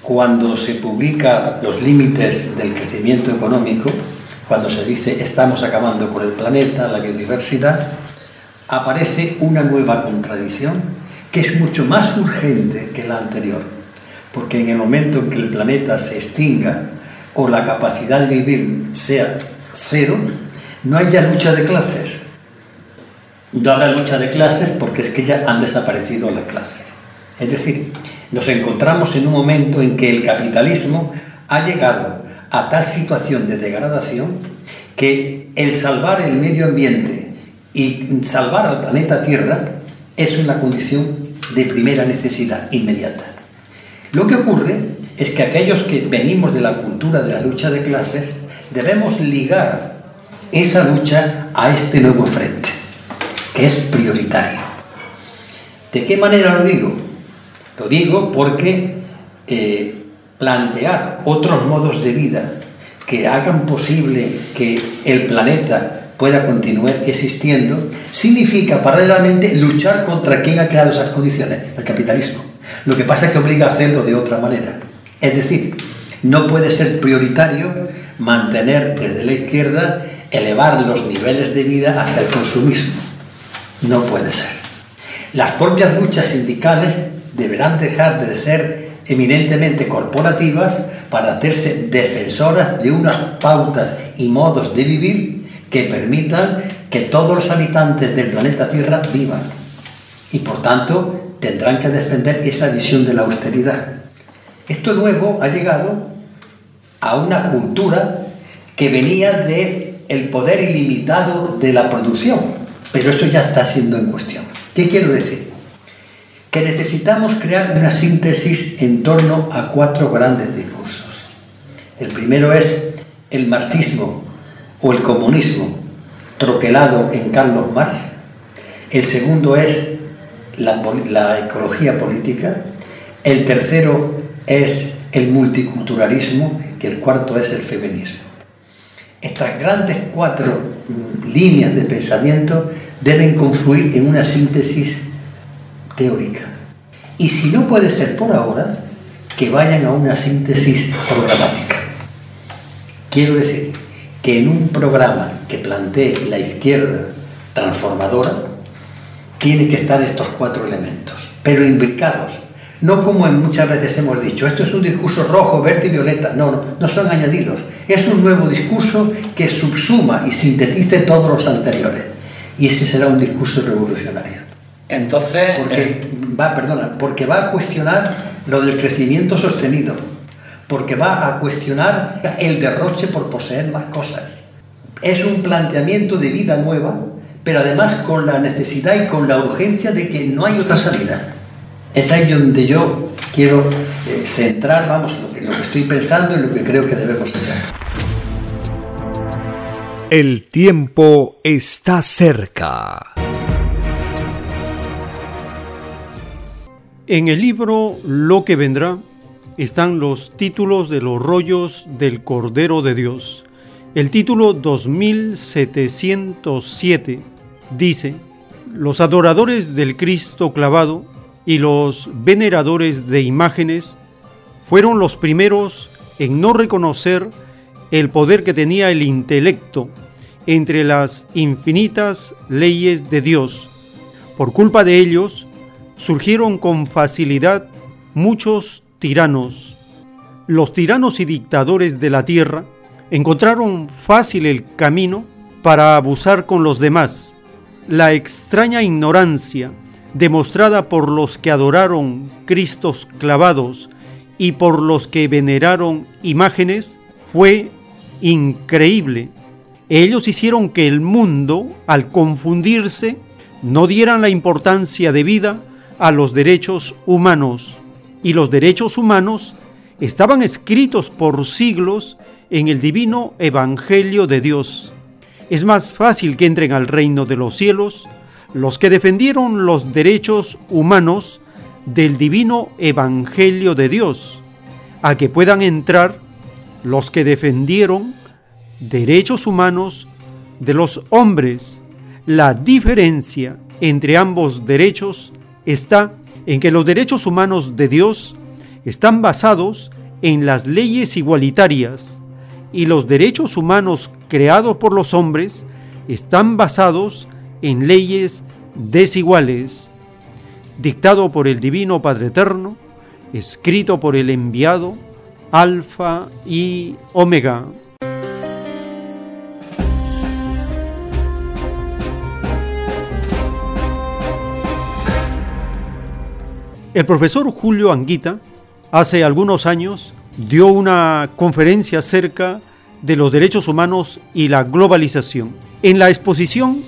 Speaker 6: cuando se publican los límites del crecimiento económico, cuando se dice estamos acabando con el planeta, la biodiversidad, aparece una nueva contradicción que es mucho más urgente que la anterior, porque en el momento en que el planeta se extinga o la capacidad de vivir sea cero, no hay ya lucha de clases. No habrá lucha de clases porque es que ya han desaparecido las clases. Es decir, nos encontramos en un momento en que el capitalismo ha llegado a tal situación de degradación que el salvar el medio ambiente y salvar al planeta Tierra es una condición de primera necesidad inmediata. Lo que ocurre es que aquellos que venimos de la cultura de la lucha de clases debemos ligar esa lucha a este nuevo frente, que es prioritario. ¿De qué manera lo digo? Lo digo porque eh, plantear otros modos de vida que hagan posible que el planeta pueda continuar existiendo, significa paralelamente luchar contra quien ha creado esas condiciones, el capitalismo. Lo que pasa es que obliga a hacerlo de otra manera. Es decir, no puede ser prioritario mantener desde la izquierda, elevar los niveles de vida hacia el consumismo. No puede ser. Las propias luchas sindicales deberán dejar de ser eminentemente corporativas para hacerse defensoras de unas pautas y modos de vivir que permitan que todos los habitantes del planeta Tierra vivan. Y por tanto tendrán que defender esa visión de la austeridad. Esto nuevo ha llegado a una cultura que venía de el poder ilimitado de la producción, pero eso ya está siendo en cuestión. ¿Qué quiero decir? que necesitamos crear una síntesis en torno a cuatro grandes discursos. El primero es el marxismo o el comunismo troquelado en Carlos Marx. El segundo es la, ecología política. El tercero es el multiculturalismo y el cuarto es el feminismo. Estas grandes cuatro mm, líneas de pensamiento deben confluir en una síntesis teórica. Y si no puede ser por ahora, que vayan a una síntesis programática. Quiero decir que en un programa que plantee la izquierda transformadora, tiene que estar estos cuatro elementos, pero imbricados, no como en muchas veces hemos dicho, esto es un discurso rojo, verde y violeta, no, no, no son añadidos, es un nuevo discurso que subsuma y sintetice todos los anteriores, y ese será un discurso revolucionario.
Speaker 5: Entonces.
Speaker 6: Porque
Speaker 5: eh,
Speaker 6: va, perdona, porque va a cuestionar lo del crecimiento sostenido, porque va a cuestionar el derroche por poseer más cosas. Es un planteamiento de vida nueva, pero además con la necesidad y con la urgencia de que no hay otra salida. Es ahí donde yo quiero eh, centrar, vamos, lo que, lo que estoy pensando y lo que creo que debemos hacer.
Speaker 1: El tiempo está cerca.
Speaker 2: En el libro Lo que vendrá están los títulos de los rollos del Cordero de Dios. El título 2707 dice, los adoradores del Cristo clavado y los veneradores de imágenes fueron los primeros en no reconocer el poder que tenía el intelecto entre las infinitas leyes de Dios. Por culpa de ellos, surgieron con facilidad muchos tiranos. Los tiranos y dictadores de la tierra encontraron fácil el camino para abusar con los demás. La extraña ignorancia demostrada por los que adoraron Cristos clavados y por los que veneraron imágenes fue increíble. Ellos hicieron que el mundo, al confundirse, no dieran la importancia debida a los derechos humanos. Y los derechos humanos estaban escritos por siglos en el divino Evangelio de Dios. Es más fácil que entren al reino de los cielos los que defendieron los derechos humanos del divino Evangelio de Dios, a que puedan entrar los que defendieron derechos humanos de los hombres. La diferencia entre ambos derechos está en que los derechos humanos de Dios están basados en las leyes igualitarias y los derechos humanos creados por los hombres están basados en leyes desiguales, dictado por el Divino Padre Eterno, escrito por el enviado Alfa y Omega. El profesor Julio Anguita hace algunos años dio una conferencia acerca de los derechos humanos y la globalización. En la exposición,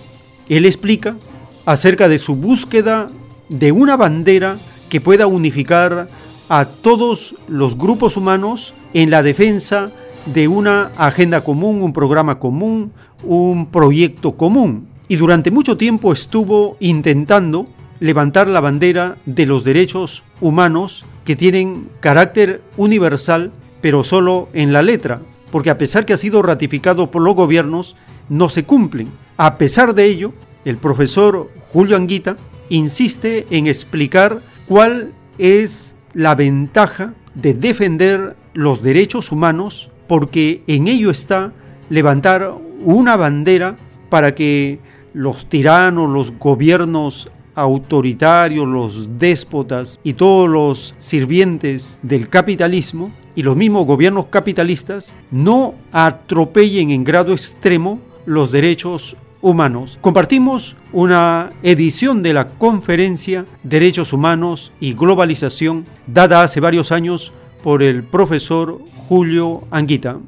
Speaker 2: él explica acerca de su búsqueda de una bandera que pueda unificar a todos los grupos humanos en la defensa de una agenda común, un programa común, un proyecto común. Y durante mucho tiempo estuvo intentando levantar la bandera de los derechos humanos que tienen carácter universal, pero solo en la letra, porque a pesar que ha sido ratificado por los gobiernos, no se cumplen. A pesar de ello, el profesor Julio Anguita insiste en explicar cuál es la ventaja de defender los derechos humanos, porque en ello está levantar una bandera para que los tiranos, los gobiernos autoritarios, los déspotas y todos los sirvientes del capitalismo y los mismos gobiernos capitalistas no atropellen en grado extremo los derechos humanos. Compartimos una edición de la conferencia Derechos Humanos y Globalización dada hace varios años por el profesor Julio Anguita.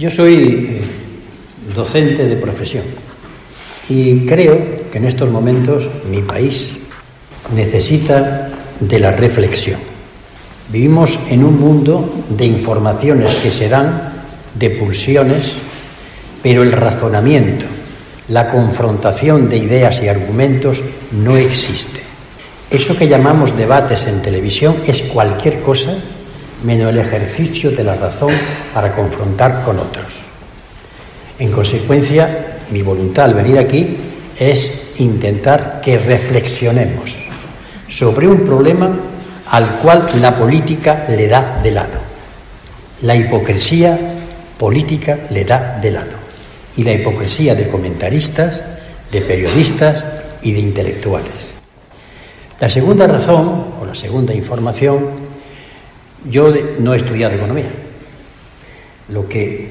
Speaker 6: Yo soy eh, docente de profesión y creo que en estos momentos mi país necesita de la reflexión. Vivimos en un mundo de informaciones que se dan, de pulsiones, pero el razonamiento, la confrontación de ideas y argumentos no existe. Eso que llamamos debates en televisión es cualquier cosa menos el ejercicio de la razón para confrontar con otros. En consecuencia, mi voluntad al venir aquí es intentar que reflexionemos sobre un problema al cual la política le da de lado. La hipocresía política le da de lado. Y la hipocresía de comentaristas, de periodistas y de intelectuales. La segunda razón, o la segunda información, yo no he estudiado economía. Lo que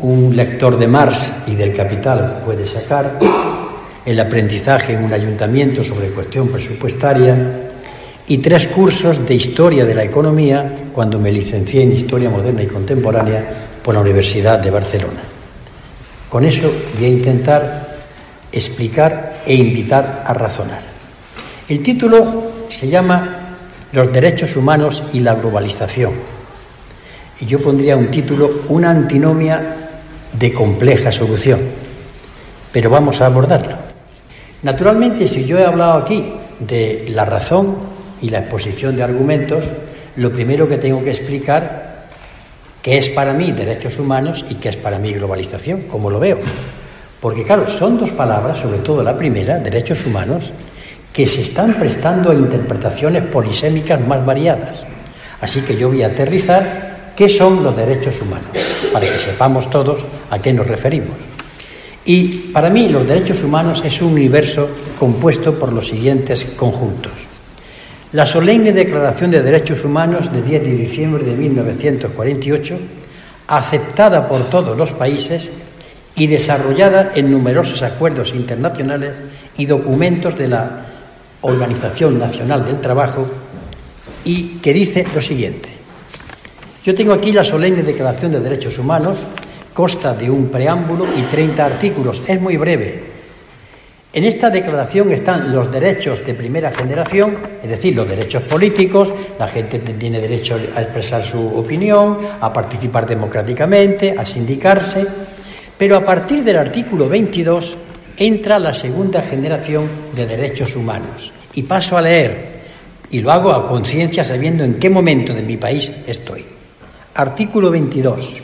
Speaker 6: un lector de Marx y del Capital puede sacar, el aprendizaje en un ayuntamiento sobre cuestión presupuestaria y tres cursos de historia de la economía cuando me licencié en Historia Moderna y Contemporánea por la Universidad de Barcelona. Con eso voy a intentar explicar e invitar a razonar. El título se llama los derechos humanos y la globalización. Y yo pondría un título, una antinomia de compleja solución. Pero vamos a abordarlo. Naturalmente, si yo he hablado aquí de la razón y la exposición de argumentos, lo primero que tengo que explicar qué es para mí derechos humanos y qué es para mí globalización, como lo veo. Porque claro, son dos palabras, sobre todo la primera, derechos humanos, que se están prestando a interpretaciones polisémicas más variadas. Así que yo voy a aterrizar qué son los derechos humanos, para que sepamos todos a qué nos referimos. Y para mí los derechos humanos es un universo compuesto por los siguientes conjuntos. La solemne Declaración de Derechos Humanos de 10 de diciembre de 1948, aceptada por todos los países y desarrollada en numerosos acuerdos internacionales y documentos de la Organización Nacional del Trabajo, y que dice lo siguiente. Yo tengo aquí la solemne Declaración de Derechos Humanos Consta de un preámbulo y 30 artículos. Es muy breve. En esta declaración están los derechos de primera generación, es decir, los derechos políticos, la gente tiene derecho a expresar su opinión, a participar democráticamente, a sindicarse, pero a partir del artículo 22 entra la segunda generación de derechos humanos. Y paso a leer, y lo hago a conciencia sabiendo en qué momento de mi país estoy. Artículo 22.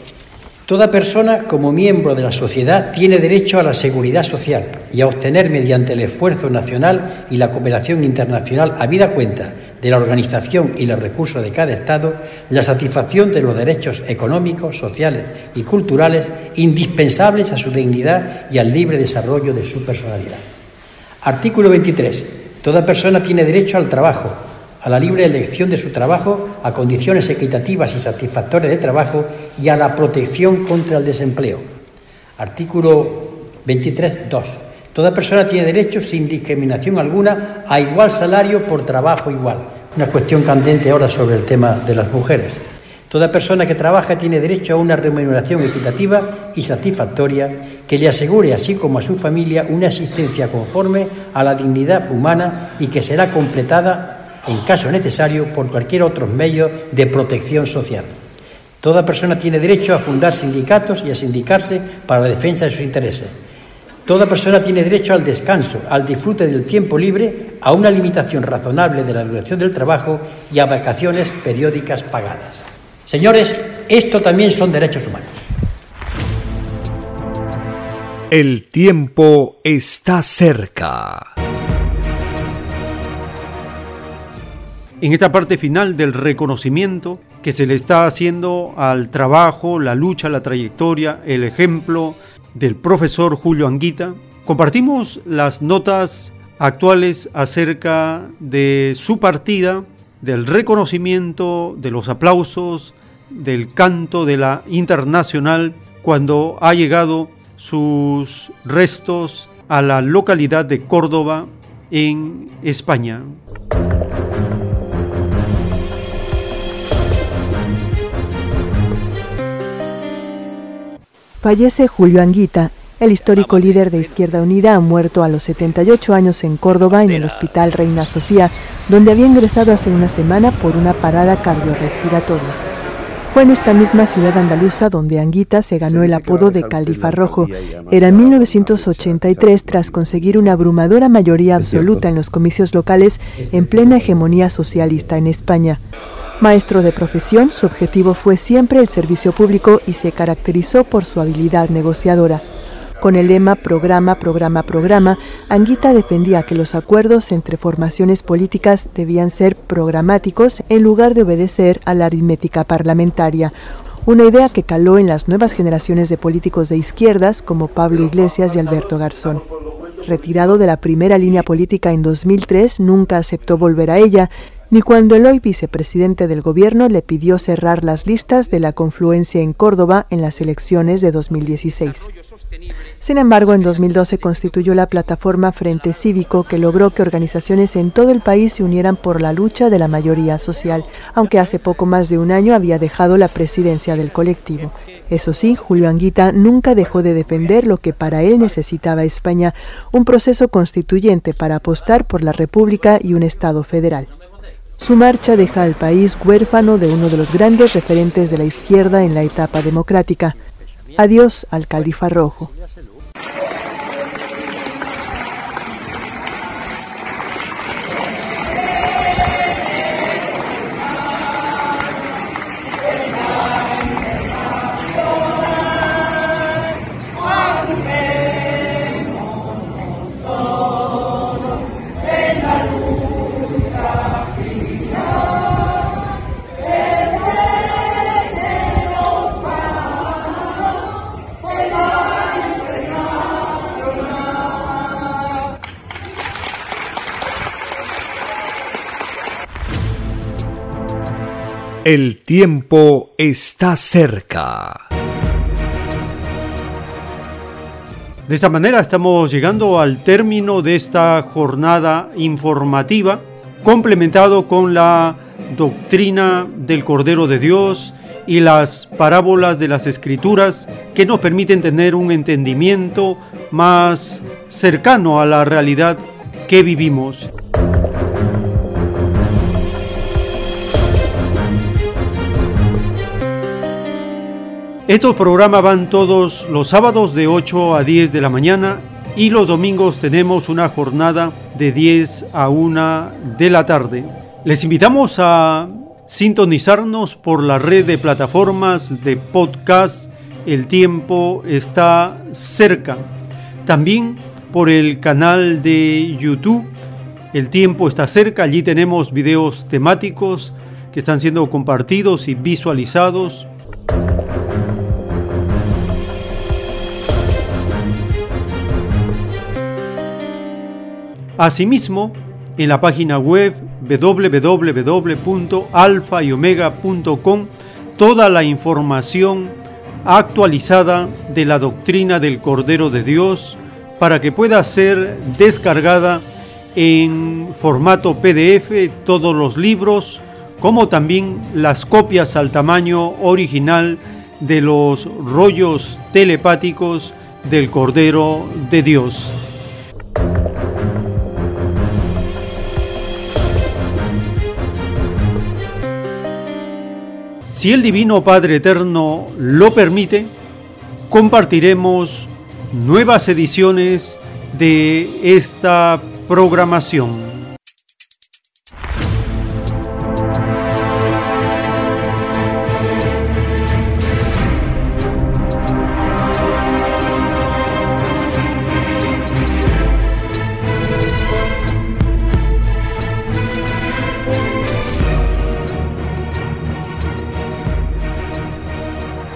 Speaker 6: Toda persona, como miembro de la sociedad, tiene derecho a la seguridad social y a obtener, mediante el esfuerzo nacional y la cooperación internacional, a vida cuenta de la organización y los recursos de cada Estado, la satisfacción de los derechos económicos, sociales y culturales indispensables a su dignidad y al libre desarrollo de su personalidad. Artículo 23. Toda persona tiene derecho al trabajo, a la libre elección de su trabajo, a condiciones equitativas y satisfactorias de trabajo y a la protección contra el desempleo. Artículo 23.2. Toda persona tiene derecho, sin discriminación alguna, a igual salario por trabajo igual. Una cuestión candente ahora sobre el tema de las mujeres. Toda persona que trabaja tiene derecho a una remuneración equitativa y satisfactoria que le asegure, así como a su familia, una existencia conforme a la dignidad humana y que será completada en caso necesario, por cualquier otro medio de protección social. Toda persona tiene derecho a fundar sindicatos y a sindicarse para la defensa de sus intereses. Toda persona tiene derecho al descanso, al disfrute del tiempo libre, a una limitación razonable de la duración del trabajo y a vacaciones periódicas pagadas. Señores, esto también son derechos humanos.
Speaker 1: El tiempo está cerca.
Speaker 2: en esta parte final del reconocimiento que se le está haciendo al trabajo, la lucha, la trayectoria, el ejemplo del profesor Julio Anguita, compartimos las notas actuales acerca de su partida, del reconocimiento, de los aplausos, del canto de la internacional cuando ha llegado sus restos a la localidad de Córdoba en España.
Speaker 7: Fallece Julio Anguita, el histórico líder de Izquierda Unida muerto a los 78 años en Córdoba en el Hospital Reina Sofía, donde había ingresado hace una semana por una parada cardiorrespiratoria. Fue en esta misma ciudad andaluza donde Anguita se ganó el apodo de Califa Rojo. Era en 1983 tras conseguir una abrumadora mayoría absoluta en los comicios locales en plena hegemonía socialista en España. Maestro de profesión, su objetivo fue siempre el servicio público y se caracterizó por su habilidad negociadora. Con el lema Programa, Programa, Programa, Anguita defendía que los acuerdos entre formaciones políticas debían ser programáticos en lugar de obedecer a la aritmética parlamentaria, una idea que caló en las nuevas generaciones de políticos de izquierdas como Pablo Iglesias y Alberto Garzón. Retirado de la primera línea política en 2003, nunca aceptó volver a ella ni cuando el hoy vicepresidente del gobierno le pidió cerrar las listas de la confluencia en Córdoba en las elecciones de 2016. Sin embargo, en 2012 constituyó la plataforma Frente Cívico que logró que organizaciones en todo el país se unieran por la lucha de la mayoría social, aunque hace poco más de un año había dejado la presidencia del colectivo. Eso sí, Julio Anguita nunca dejó de defender lo que para él necesitaba España, un proceso constituyente para apostar por la República y un Estado federal. Su marcha deja al país huérfano de uno de los grandes referentes de la izquierda en la etapa democrática. Adiós al califa rojo.
Speaker 1: El tiempo está cerca.
Speaker 2: De esta manera estamos llegando al término de esta jornada informativa, complementado con la doctrina del Cordero de Dios y las parábolas de las Escrituras que nos permiten tener un entendimiento más cercano a la realidad que vivimos. Estos programas van todos los sábados de 8 a 10 de la mañana y los domingos tenemos una jornada de 10 a 1 de la tarde. Les invitamos a sintonizarnos por la red de plataformas de podcast El tiempo está cerca. También por el canal de YouTube El tiempo está cerca. Allí tenemos videos temáticos que están siendo compartidos y visualizados Asimismo, en la página web www.alfayomega.com toda la información actualizada de la doctrina del Cordero de Dios para que pueda ser descargada en formato PDF todos los libros, como también las copias al tamaño original de los rollos telepáticos del Cordero de Dios. Si el Divino Padre Eterno lo permite, compartiremos nuevas ediciones de esta programación.